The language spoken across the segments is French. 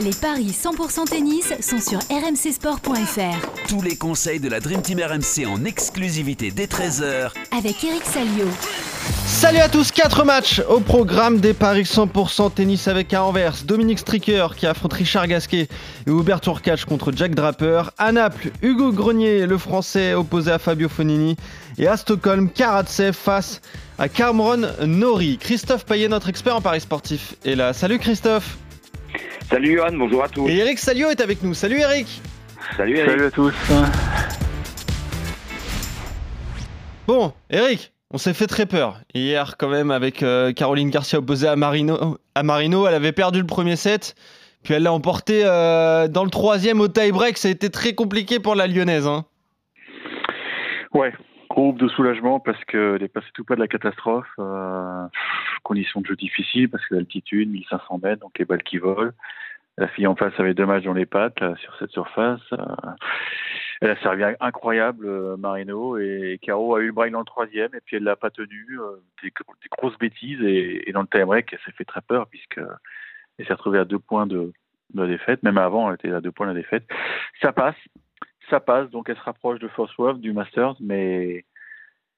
Les paris 100% tennis sont sur rmcsport.fr. Tous les conseils de la Dream Team RMC en exclusivité dès 13h Avec Eric Salio. Salut à tous, 4 matchs au programme des paris 100% tennis avec à Anvers, Dominique Stricker qui affronte Richard Gasquet et Hubert Tourcatch contre Jack Draper. À Naples, Hugo Grenier, le français opposé à Fabio Fonini. Et à Stockholm, Karatsev face à Cameron Nori. Christophe Payet, notre expert en paris sportif, est là. Salut Christophe Salut Johan, bonjour à tous. Et Eric Salio est avec nous. Salut Eric Salut Eric. Salut à tous. Bon, Eric, on s'est fait très peur. Hier, quand même, avec euh, Caroline Garcia opposée à Marino, à Marino, elle avait perdu le premier set. Puis elle l'a emporté euh, dans le troisième au tie-break. Ça a été très compliqué pour la lyonnaise. Hein. Ouais, groupe de soulagement parce qu'elle est passée tout pas de la catastrophe. Euh, conditions de jeu difficiles parce que l'altitude, 1500 mètres, donc les balles qui volent. La fille en face avait deux matchs dans les pattes là, sur cette surface. Euh, elle a servi incroyable, euh, Marino, et Caro a eu le break dans le troisième, et puis elle l'a pas tenu. euh, des, des grosses bêtises, et, et dans le time break, elle s'est fait très peur puisque elle s'est retrouvée à deux points de, de la défaite. Même avant, elle était à deux points de la défaite. Ça passe, ça passe, donc elle se rapproche de Force World, du Masters, mais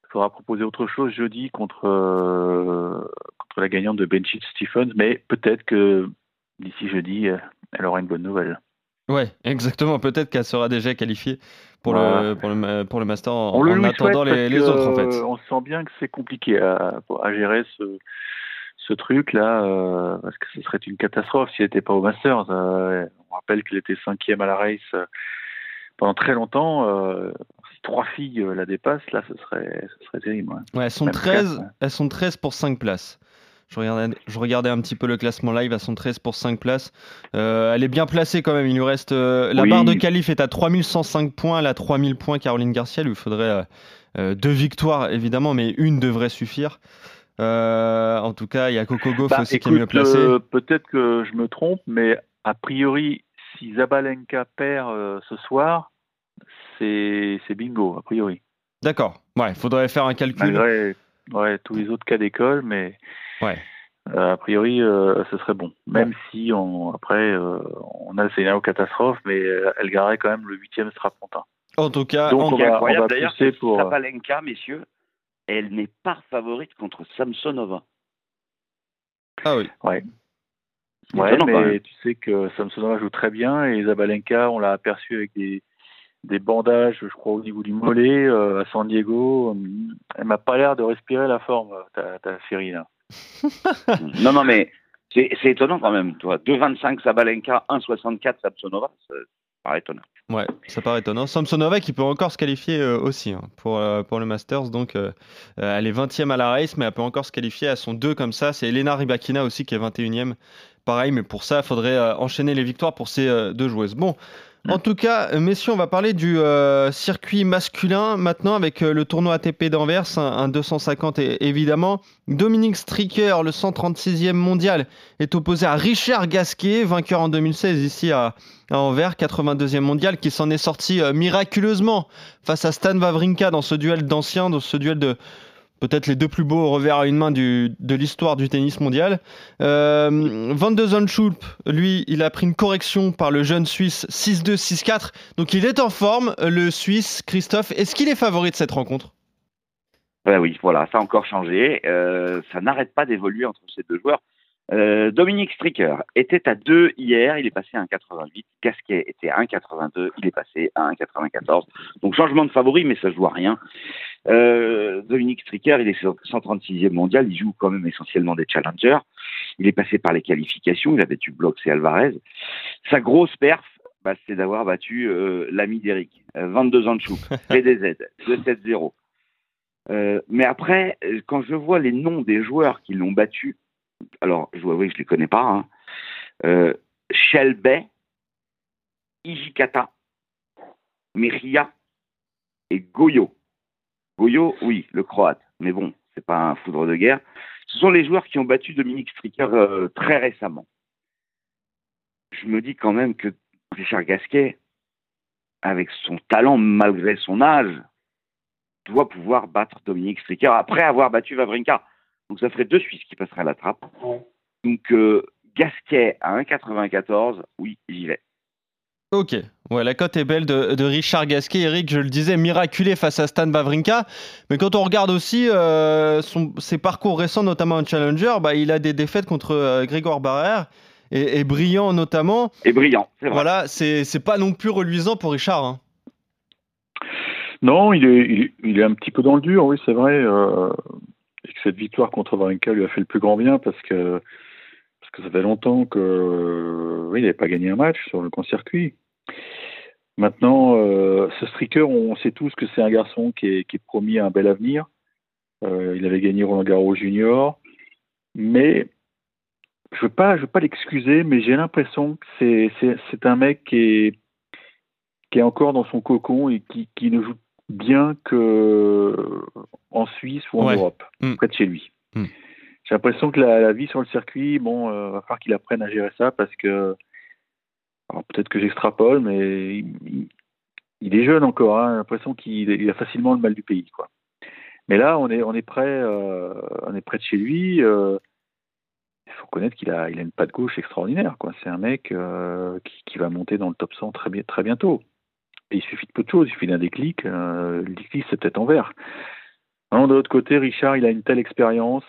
il faudra proposer autre chose jeudi contre, euh, contre la gagnante de Benchit Stephens, mais peut-être que d'ici jeudi, euh, elle aura une bonne nouvelle. Ouais, exactement. Peut-être qu'elle sera déjà qualifiée pour, Voilà. le, pour, le, pour le Master en, On le en attendant les, autres, en fait. On sent bien que c'est compliqué à, à gérer ce, ce truc-là, euh, parce que ce serait une catastrophe si elle n'était pas au Masters. Euh, on rappelle qu'elle était cinquième à la race pendant très longtemps. Euh, si trois filles euh, la dépassent, là, ce serait, ce serait terrible. ouais. Ouais, elles sont Même 13, quatre, ouais. elles sont 13 pour 5 places. Je regardais, je regardais un petit peu le classement live, elles sont 13 pour 5 places. Euh, elle est bien placée quand même. Il lui reste euh, la Oui. barre de qualif est à 3105 points, elle a 3000 points. Caroline Garcia, il lui faudrait euh, deux victoires évidemment, mais une devrait suffire. En tout cas, il y a Coco Gauff Bah, aussi qui est mieux placé. peut-être que je me trompe, mais a priori, si Zabalenka perd ce soir, c'est bingo, a priori. D'accord. Ouais, il faudrait faire un calcul. malgré ouais, tous les autres cas d'école, mais Ouais. euh, a priori, euh, ce serait bon. Même si on, après, euh, on a le scénario catastrophe, mais elle garderait quand même le huitième strapontin. En tout cas, Donc, on va- incroyable on va d'ailleurs, c'est pour- Sabalenka, messieurs, elle n'est pas favorite contre Samsonova. ah oui. Ouais. Ouais, mais tu sais que Samsonova joue très bien et Zabalenka, on l'a aperçu avec des, des bandages, je crois, au niveau du mollet euh, à San Diego. Elle m'a pas l'air de respirer la forme, ta, ta série là. non, non, mais c'est c'est étonnant quand même, toi. 2,25 Sabalenka, 1,64 Samsonova, ça paraît étonnant. Ouais, ça paraît étonnant. Samsonova qui peut encore se qualifier euh, aussi hein, pour, euh, pour le Masters. Donc, euh, elle est 20e à la race, mais elle peut encore se qualifier. Elles sont deux comme ça. C'est Elena Rybakina aussi qui est 21e. Pareil, mais pour ça, il faudrait euh, enchaîner les victoires pour ces euh, deux joueuses. Bon, en tout cas, messieurs, on va parler du euh, circuit masculin maintenant avec euh, le tournoi ATP d'Anvers, un, un 250 é- évidemment. Dominique Stricker, le 136e mondial, est opposé à Richard Gasquet, vainqueur en 2016 ici à, à Anvers, 82e mondial, qui s'en est sorti euh, miraculeusement face à Stan Wawrinka dans ce duel d'anciens, dans ce duel de peut-être les deux plus beaux revers à une main de l'histoire du tennis mondial. Euh, Van de lui, il a pris une correction par le jeune Suisse 6-2, 6-4. Donc il est en forme, le Suisse, Christophe. Est-ce qu'il est favori de cette rencontre? Ben oui, voilà, ça a encore changé. Euh, ça n'arrête pas d'évoluer entre ces deux joueurs. Euh, Dominique Stricker était à 2 hier, il est passé à 1,88. Gasquet était à 1,82, il est passé à 1,94. Donc changement de favori, mais ça ne joue à rien. Euh, Dominique Stricker, il est sur 136e mondial, il joue quand même essentiellement des challengers. Il est passé par les qualifications, il a battu Blox et Alvarez. Sa grosse perf, bah, c'est d'avoir battu euh, l'ami d'Eric, euh, 22 ans de chou, PDZ, 2-7-0. Euh, mais après, quand je vois les noms des joueurs qui l'ont battu, alors je dois avouer que je les connais pas, hein, euh, Shelby, Ijikata, Miria et Goyo. Goyo, oui, le croate, mais bon, c'est pas un foudre de guerre. Ce sont les joueurs qui ont battu Dominique Stricker euh, très récemment. Je me dis quand même que Richard Gasquet, avec son talent malgré son âge, doit pouvoir battre Dominique Stricker après avoir battu Wawrinka. Donc ça ferait deux Suisses qui passeraient à la trappe. Donc euh, Gasquet à 1,94, oui, j'y vais. Ok, ouais, la cote est belle de, Richard Gasquet. Eric, je le disais, miraculé face à Stan Bavrinka. Mais quand on regarde aussi euh, ses parcours récents, notamment en Challenger, bah, il a des défaites contre euh, Grégoire Barrère et, brillant notamment. Et brillant, c'est vrai. Voilà, c'est pas non plus reluisant pour Richard. Hein. Non, il est, il, est un petit peu dans le dur, oui, c'est vrai. Euh, et que cette victoire contre Bavrinka lui a fait le plus grand bien parce que parce que ça fait longtemps que oui, il n'avait pas gagné un match sur le grand circuit. Maintenant, euh, ce streaker, on sait tous que c'est un garçon qui est, qui est, promis un bel avenir. Euh, il avait gagné Roland Garros Junior, mais je veux pas, veux pas l'excuser, mais j'ai l'impression que c'est, un mec qui est, qui est encore dans son cocon et qui, qui ne joue bien que en Suisse ou en Europe, mm. près de chez lui. Mm. J'ai l'impression que la, vie sur le circuit, bon, euh, va falloir qu'il apprenne à gérer ça parce que alors peut-être que j'extrapole, mais il, est jeune encore. Hein, j'ai l'impression qu'il a facilement le mal du pays, quoi. Mais là, on est on est près euh, on est près de chez lui. Euh, il faut reconnaître qu'il a il a une patte gauche extraordinaire, quoi. C'est un mec euh, qui, va monter dans le top 100 très très bientôt. Il suffit de peu de choses, il suffit d'un déclic. le déclic, c'est peut-être en vert. de l'autre côté, Richard, il a une telle expérience.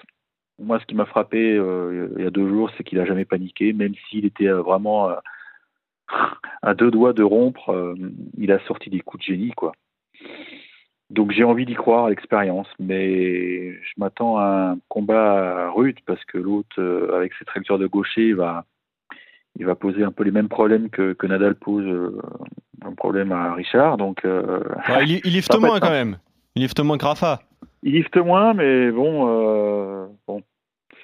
Moi, ce qui m'a frappé il y a deux jours, c'est qu'il a jamais paniqué, même s'il était vraiment à deux doigts de rompre, euh, il a sorti des coups de génie, quoi. Donc j'ai envie d'y croire à l'expérience, mais je m'attends à un combat rude parce que l'autre, euh, avec ses trajectoires de gaucher, il va, poser un peu les mêmes problèmes que, Nadal pose euh, problème à Richard. Donc, il, il lifte moins quand même. Il lifte moins que Rafa. Il lifte moins, mais bon, bon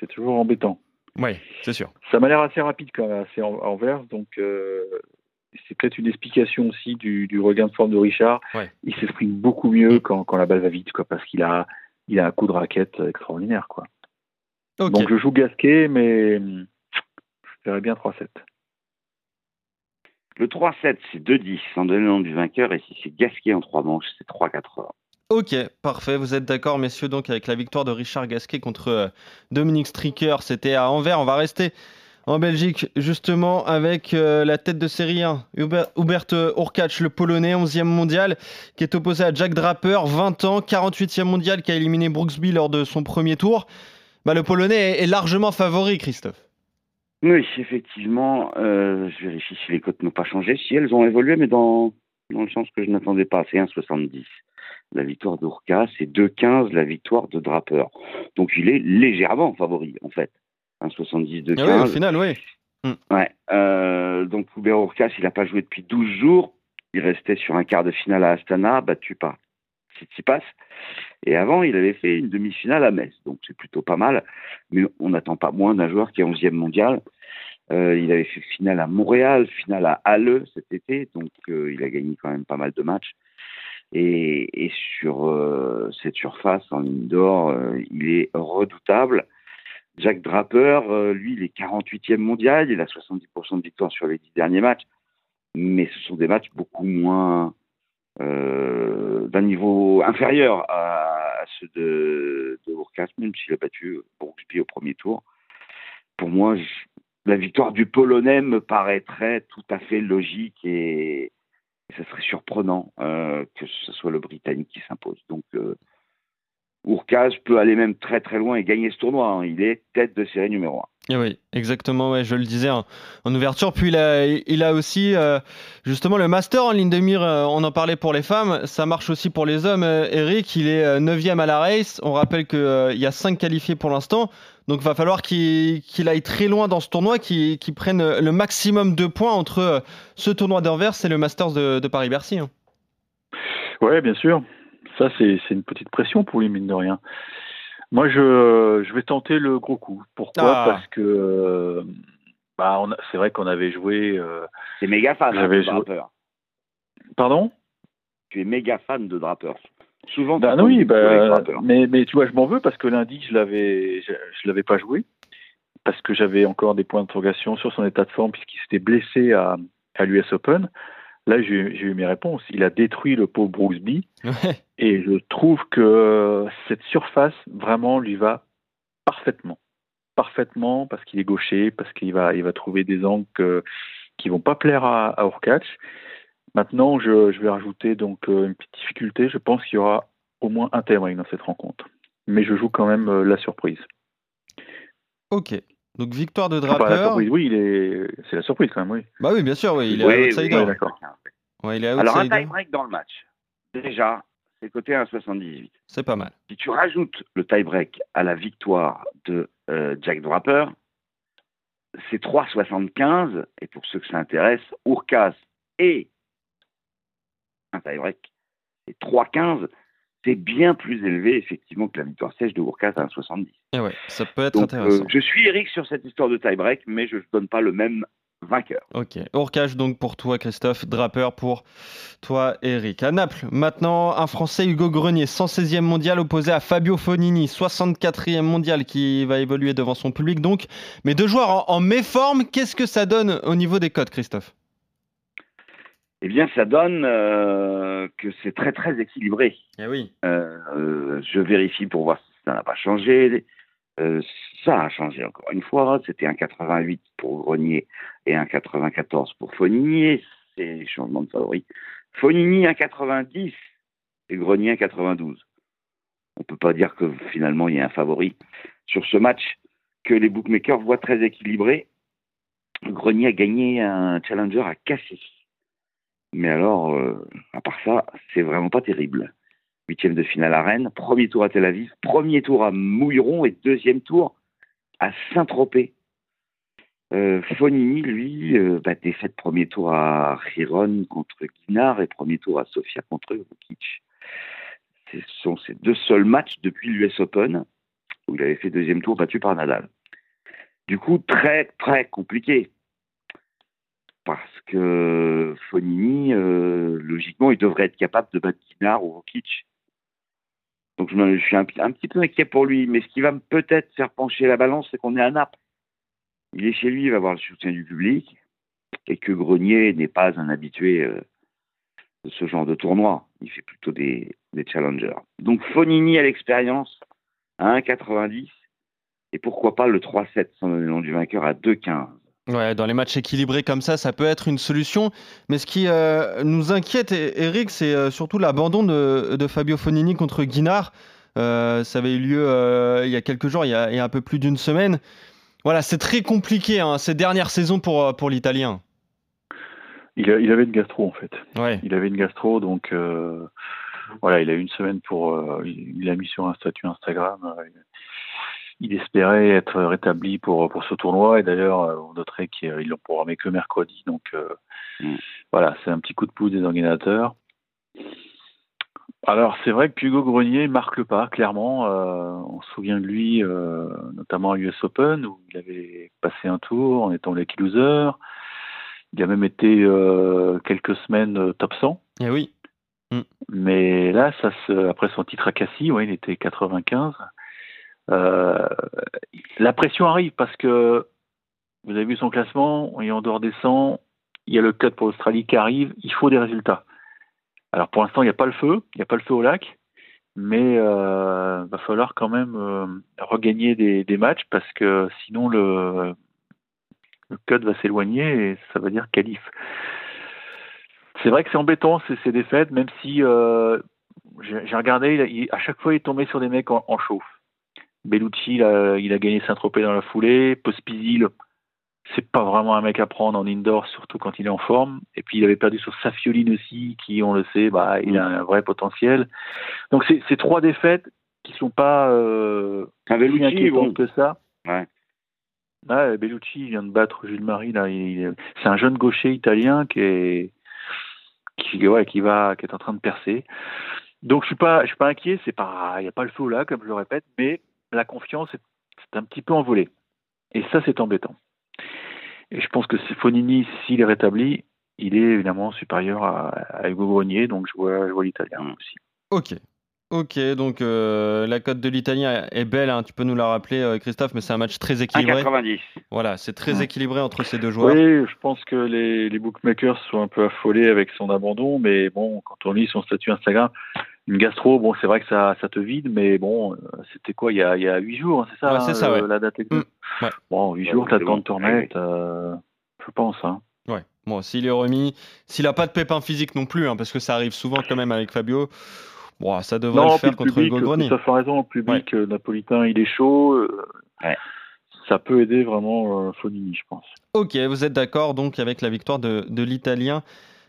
c'est toujours embêtant. Oui, c'est sûr. Ça m'a l'air assez rapide quand même, assez envers, donc euh, c'est peut-être une explication aussi du, regain de forme de Richard. Il s'exprime beaucoup mieux quand, la balle va vite, quoi, parce qu'il a, il a un coup de raquette extraordinaire, quoi. Donc je joue Gasquet, mais je verrais bien 3-7. Le 3-7, c'est 2-10 en donnant le nom du vainqueur, et si c'est Gasquet en 3 manches, c'est 3-4 heures. Ok, parfait. Vous êtes d'accord, messieurs, donc avec la victoire de Richard Gasquet contre euh, Dominique Stricker. C'était à Anvers. On va rester en Belgique, justement, avec euh, la tête de série 1, Hubert, Hubert Urkacz, le Polonais, 11e mondial, qui est opposé à Jack Draper, 20 ans, 48e mondial, qui a éliminé Brooksby lors de son premier tour. Bah, le Polonais est, largement favori, Christophe. Oui, effectivement. Euh, je vérifie si les cotes n'ont pas changé. Si elles ont évolué, mais dans, dans le sens que je n'attendais pas. C'est 1,70 la victoire d'Urka, c'est 2-15 la victoire de Draper. Donc il est légèrement favori, en fait. 1,70 2 15 au final, oui. Mm. Ouais. Euh, donc Hubert Urkas, il n'a pas joué depuis 12 jours. Il restait sur un quart de finale à Astana, battu par Tsitsipas. Et avant, il avait fait une demi-finale à Metz. Donc c'est plutôt pas mal. Mais on n'attend pas moins d'un joueur qui est 11e mondial. Euh, il avait fait finale à Montréal, finale à Halle cet été. Donc euh, il a gagné quand même pas mal de matchs. Et, sur euh, cette surface en indoor, euh, il est redoutable. Jack Draper, lui, il est 48e mondial, il a 70% de victoire sur les 10 derniers matchs, mais ce sont des matchs beaucoup moins d'un niveau inférieur à, ceux de, de même s'il a battu Brooksby au premier tour. Pour moi, la victoire du Polonais me paraîtrait tout à fait logique et, ce serait surprenant euh, que ce soit le Britannique qui s'impose. Donc, euh, peut aller même très très loin et gagner ce tournoi. Hein. Il est tête de série numéro 1. Eh oui, exactement, ouais, je le disais en, ouverture. Puis il a, aussi euh, justement le master en ligne de mire, euh, on en parlait pour les femmes, ça marche aussi pour les hommes. Eric, il est 9 à la race, on rappelle qu'il y a 5 qualifiés pour l'instant. Donc, il va falloir qu'il aille très loin dans ce tournoi, qu'il prenne le maximum de points entre euh, ce tournoi d'Anvers et le Masters de, Paris-Bercy. Hein. Oui, bien sûr. Ça, c'est une petite pression pour lui, mine de rien. Moi, je, je vais tenter le gros coup. Pourquoi ah. Parce que euh, bah, c'est vrai qu'on avait joué. Euh, c'est méga fan hein, de Draper. Pardon? Tu es méga fan de Draper. Souvent, bah, oui, bah, mais, mais tu vois, je m'en veux parce que lundi, je l'avais, je, l'avais pas joué parce que j'avais encore des points d'interrogation sur son état de forme puisqu'il s'était blessé à, à l'US Open. Là, j'ai eu mes réponses. Il a détruit le pauvre Brooksby. Et je trouve que cette surface, vraiment, lui va parfaitement. parfaitement parce qu'il est gaucher, parce qu'il va, il va trouver des angles que- qui vont pas plaire à, à Urkac. Maintenant, je, je vais rajouter donc euh, une petite difficulté. Je pense qu'il y aura au moins un tie-break dans cette rencontre. Mais je joue quand même euh, la surprise. Ok. Donc victoire de Enfin, la Draper. surprise, oui, il est... c'est la surprise quand même, oui. Bah oui, bien sûr, oui, il est Oui, outsider. oui, d'accord. Ouais, il est Alors, un outsider. tie-break dans le match. Déjà, c'est coté à 1,78. C'est pas mal. Si tu rajoutes le tie-break à la victoire de euh, Jack Draper, c'est 3,75. Et pour ceux que ça intéresse, Urkas et un tie-break, c'est 3,15. C'est bien plus élevé, effectivement, que la victoire sèche de Urkas à 1,70. Et ouais, ça peut être Donc, intéressant. euh, je suis Eric sur cette histoire de tie-break, mais je ne donne pas le même vainqueur. Ok. Orcage donc pour toi, Christophe. Draper pour toi, Eric. À Naples, maintenant, un Français, Hugo Grenier, 116e mondial, opposé à Fabio Fonini, 64e mondial, qui va évoluer devant son public donc. Mais deux joueurs en, en méforme, qu'est-ce que ça donne au niveau des codes, Christophe? Eh bien, ça donne euh, que c'est très, très équilibré. Eh oui. Euh, euh, je vérifie pour voir si ça n'a pas changé. Euh, ça a changé encore une fois. C'était un 88 pour Grenier et un 94 pour Fonini. C'est changement de favori. Fonini un 90 et Grenier un 92. On peut pas dire que finalement il y a un favori sur ce match que les bookmakers voient très équilibré. Grenier a gagné un challenger à casser. Mais alors, euh, à part ça, c'est vraiment pas terrible huitième de finale à Rennes, premier tour à Tel Aviv, premier tour à Mouilleron et deuxième tour à Saint-Tropez. Euh, Fonini, lui, euh, bah, défaite premier tour à Chiron contre Guinard et premier tour à Sofia contre Vukic. Ce sont ses deux seuls matchs depuis l'US Open où il avait fait deuxième tour battu par Nadal. Du coup, très très compliqué. Parce que Fonini, euh, logiquement, il devrait être capable de battre Guinard ou Vukic. Donc je, suis un, petit peu inquiet pour lui, mais ce qui va peut-être faire pencher la balance, c'est qu'on est à Naples. Il est chez lui, il va avoir le soutien du public, et que Grenier n'est pas un habitué euh, de ce genre de tournoi. Il fait plutôt des, des challengers. Donc Fonini à l'expérience à 1,90, et pourquoi pas le 3-7 sans donner le nom du vainqueur à 2,15. Ouais, dans les matchs équilibrés comme ça, ça peut être une solution. Mais ce qui euh, nous inquiète, Eric, c'est euh, surtout l'abandon de, de Fabio Fonini contre Guinard. Euh, ça avait eu lieu il y a quelques jours, il y a, il y a un peu plus d'une semaine. Voilà, c'est très compliqué hein, ces dernières saisons pour, pour l'Italien. Il, a- il avait une gastro en fait. Ouais, Il avait une gastro, donc voilà, il a eu une semaine pour. il il l'a mis sur un statut Instagram. Euh, il espérait être rétabli pour, pour ce tournoi, et d'ailleurs, euh, on noterait qu'ils l'ont programmé que mercredi, donc euh, Mm. voilà, c'est un petit coup de pouce des organisateurs. Alors, c'est vrai que Hugo Grenier marque le pas, clairement. euh, on se souvient de lui, euh, notamment à US Open, où il avait passé un tour en étant lucky loser. Il a même été euh, quelques semaines euh, top 100. et oui. Mais là, ça se, après son titre à Cassis, ouais, il était 95. Euh, la pression arrive parce que vous avez vu son classement, et en dehors des 100, il y a le cut pour l'Australie qui arrive, il faut des résultats. Alors pour l'instant, il n'y a pas le feu, il n'y a pas le feu au lac, mais euh, va falloir quand même euh, regagner des, matchs parce que sinon le, cut va s'éloigner et ça va dire qualif. C'est vrai que c'est embêtant ces, défaites, même si j'ai regardé, il il- à chaque fois il est tombé sur des mecs en, en chauffe. Bellucci, il a, il a gagné Saint-Tropez dans la foulée. Pospisil, c'est pas vraiment un mec à prendre en indoor, surtout quand il est en forme. Et puis il avait perdu sur Safioline aussi, qui, on le sait, bah, il a un vrai potentiel. Donc c'est trois défaites qui sont pas euh, si Bellucci, inquiétantes que ça. Ouais. Bellucci vient de battre Jules Marie là. C'est un jeune gaucher italien qui est qui, ouais, qui va qui est en train de percer. Donc je suis pas je suis pas inquiet. C'est pas il y a pas le feu là comme je le répète, mais la confiance est, c'est un petit peu envolée. Et ça c'est embêtant. Et je pense que si Fonini s'il est rétabli, il est évidemment supérieur à, à Hugo Grenier. Donc je vois je vois l'italien Mm. aussi. Ok. Ok, donc euh, la cote de l'Italien est belle, hein, tu peux nous la rappeler, euh, Christophe, mais c'est un match très équilibré. 1,90. Voilà, c'est très Ouais. équilibré entre ces deux joueurs. Oui, je pense que les, les bookmakers sont un peu affolés avec son abandon, mais bon, quand on lit son statut Instagram, Une gastro, bon, c'est vrai que ça, ça te vide, mais bon, euh, c'était quoi, il y a, il y a 8 jours, c'est ça Ouais, c'est ça, euh, ouais. La date exacte Mm, ouais. Bon, 8 Ouais, jours, t'as le temps de te remettre, euh, je pense. Hein. Ouais. Bon, s'il est remis, s'il a pas de pépin physique non plus, hein, parce que ça arrive souvent quand même avec Fabio. Bon, ça devrait le puis faire contre public, Hugo Grenier. Ça fait raison, le public napolitain, il est chaud. euh, Ouais. Ça peut aider vraiment euh, Fonini, je pense. Ok, vous êtes d'accord donc avec la victoire de, de l'Italien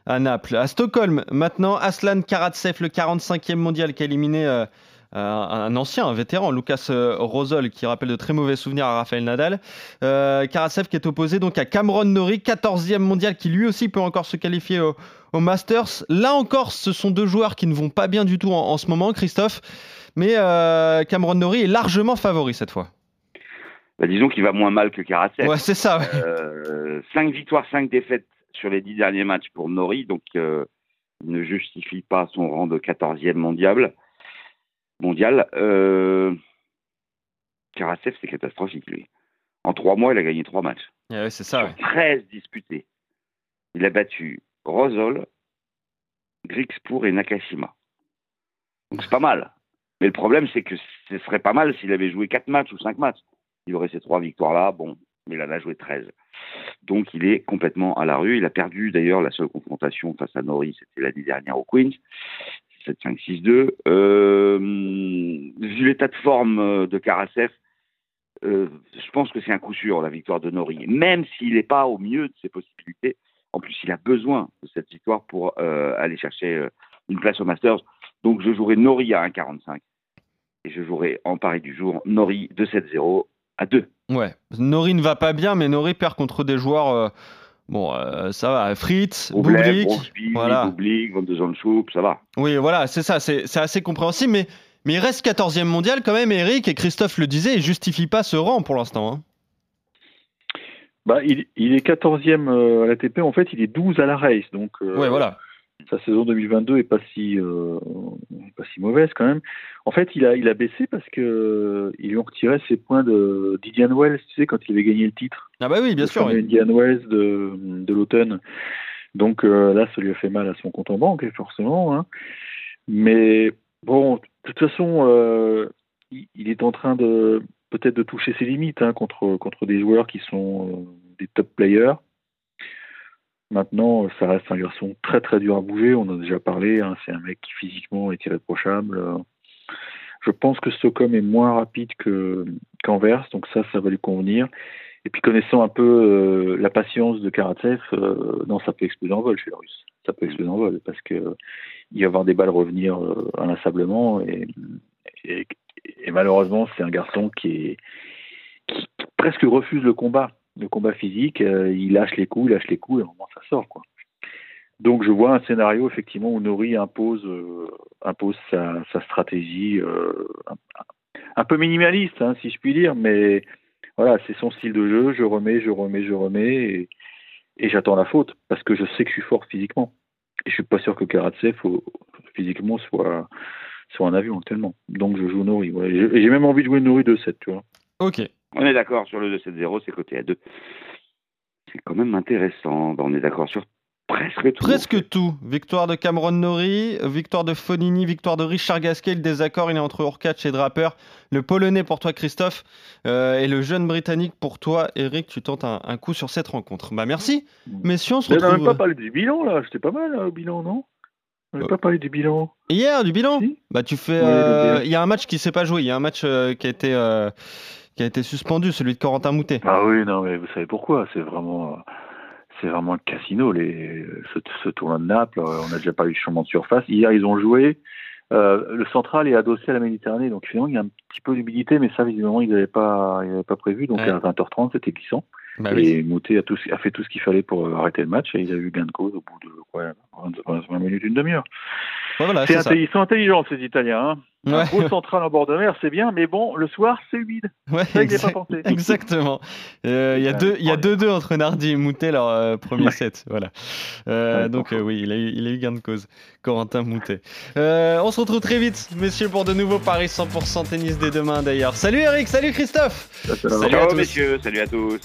à Naples. À Stockholm, maintenant, Aslan Karatsev, le 45e mondial qui a éliminé euh, euh, un ancien, un vétéran, Lucas euh, Rosol, qui rappelle de très mauvais souvenirs à Rafael Nadal. Euh, Karatsev qui est opposé donc à Cameron Norrie, 14e mondial, qui lui aussi peut encore se qualifier au, au Masters. Là encore, ce sont deux joueurs qui ne vont pas bien du tout en, en ce moment, Christophe. Mais euh, Cameron Norrie est largement favori cette fois. Bah, disons qu'il va moins mal que Karatsev. Ouais, c'est ça. ouais. Euh, 5 victoires, 5 défaites sur les 10 derniers matchs pour Nori, donc euh, il ne justifie pas son rang de 14e mondial. mondial. Euh, Karatsev, c'est catastrophique, lui. En 3 mois, il a gagné 3 matchs. Ouais, c'est ça. ouais. sur 13 disputés. Il a battu Rosol, Grixpour et Nakashima. Donc c'est pas mal. Mais le problème, c'est que ce serait pas mal s'il avait joué 4 matchs ou 5 matchs. Il aurait ces 3 victoires-là, bon, mais il en a joué 13. Donc il est complètement à la rue. Il a perdu d'ailleurs la seule confrontation face à Nori, c'était l'année dernière au Queens. 7-5-6-2. Euh, vu l'état de forme euh, de Karasev, euh, je pense que c'est un coup sûr la victoire de Nori. Même s'il n'est pas au mieux de ses possibilités, en plus il a besoin de cette victoire pour aller chercher une place au Masters. Donc je jouerai Nori à 1,45 et je jouerai en pari du jour Nori 2-7-0 à 2. Ouais, Nori ne va pas bien, mais Nori perd contre des joueurs. euh, bon, euh, ça va. Fritz, Bublik. Voilà. Bublik, Van de ça va. Oui, voilà, c'est ça, c'est assez compréhensible, mais, mais il reste 14e mondial quand même, Eric, et Christophe le disait, il justifie pas ce rang pour l'instant. hein. Bah, il, il est 14e euh, à l'ATP, en fait, il est 12 à la race. Donc, euh, Ouais, voilà. Sa saison 2022 est pas si, euh, pas si mauvaise quand même. En fait, il a, il a baissé parce que euh, ils lui ont retiré ses points de d'Indian Wells, tu sais, quand il avait gagné le titre. Ah bah oui, bien sûr. oui. Indian Wells de, de l'automne. Donc euh, là, ça lui a fait mal à son compte en banque, forcément. hein. Mais bon, de toute façon, il, il est en train de peut-être de toucher ses limites hein, contre, contre des joueurs qui sont des top players. Maintenant, ça reste un garçon très très dur à bouger. On en a déjà parlé. hein. C'est un mec qui physiquement est irréprochable. Je pense que Stockholm est moins rapide que qu'Anvers, donc ça, ça va lui convenir. Et puis connaissant un peu euh, la patience de Karatsev, euh, non, ça peut exploser en vol chez le Russe. Ça peut exploser en vol parce que euh, il va avoir des balles revenir euh, inlassablement et, et, et malheureusement, c'est un garçon qui est qui presque refuse le combat, le combat physique. Euh, il lâche les coups, il lâche les coups ça sort quoi. Donc je vois un scénario effectivement où Nori impose euh, impose sa, sa stratégie euh, un, un peu minimaliste, hein, si je puis dire, mais voilà, c'est son style de jeu. Je remets, je remets, je remets, et, et j'attends la faute parce que je sais que je suis fort physiquement. Et je suis pas sûr que Karatsev physiquement soit soit un avion tellement. Donc je joue Nori. ouais. Et j'ai et j'ai même envie de jouer Nori 2-7, tu vois. Ok. On est d'accord sur le 2-7-0, c'est côté à 2. C'est quand même intéressant. Bah, on est d'accord sur presque tout. Presque tout. Victoire de Cameron Norrie, victoire de Fonini, victoire de Richard Gasquet. Le désaccord, il est entre Urkacz et Draper. Le Polonais pour toi, Christophe, euh, et le jeune Britannique pour toi, Eric. Tu tentes un, un coup sur cette rencontre. Bah merci, messieurs. On se On n'a même retrouve pas parlé du bilan là. J'étais pas mal là, au bilan, non? On n'a Euh. pas parlé du bilan. hier du bilan? Si. Bah tu fais. Euh. Il y a un match qui s'est pas joué. Il y a un match euh, qui a été euh, qui a été suspendu, celui de Corentin Moutet. Ah oui, non, mais vous savez pourquoi C'est vraiment, c'est vraiment le casino, les, ce, ce tournoi de Naples. euh, On a déjà parlé du changement de surface. Hier, ils ont joué. euh, le central est adossé à la Méditerranée, donc finalement il y a un petit peu d'humidité, mais ça visiblement ils n'avaient pas, ils pas prévu. Donc Ouais. à 20h30 c'était glissant. Bah oui. et Moutet a, tout, a fait tout ce qu'il fallait pour euh, arrêter le match et ils avaient eu gain de cause au bout de quoi, 20, 20 minutes, une demi-heure. Ouais, voilà, c'est intelli- ils sont intelligents ces Italiens. Hein. Ouais. Un gros central en bord de mer, c'est bien, mais bon, le soir c'est humide. Ouais, Ça, il pas pensé. Exactement. Euh, Il y a Ouais, deux, y a deux deux entre Nardi et Moutet leur euh, premier Ouais. set, voilà. Euh, Ouais, donc euh, oui, il a eu, il a eu gain de cause. Corentin Moutet. Euh, on se retrouve très vite, messieurs, pour de nouveaux paris 100% tennis dès demain d'ailleurs. Salut Eric, salut Christophe. Ça, ça va. Salut à tous. messieurs, salut à tous.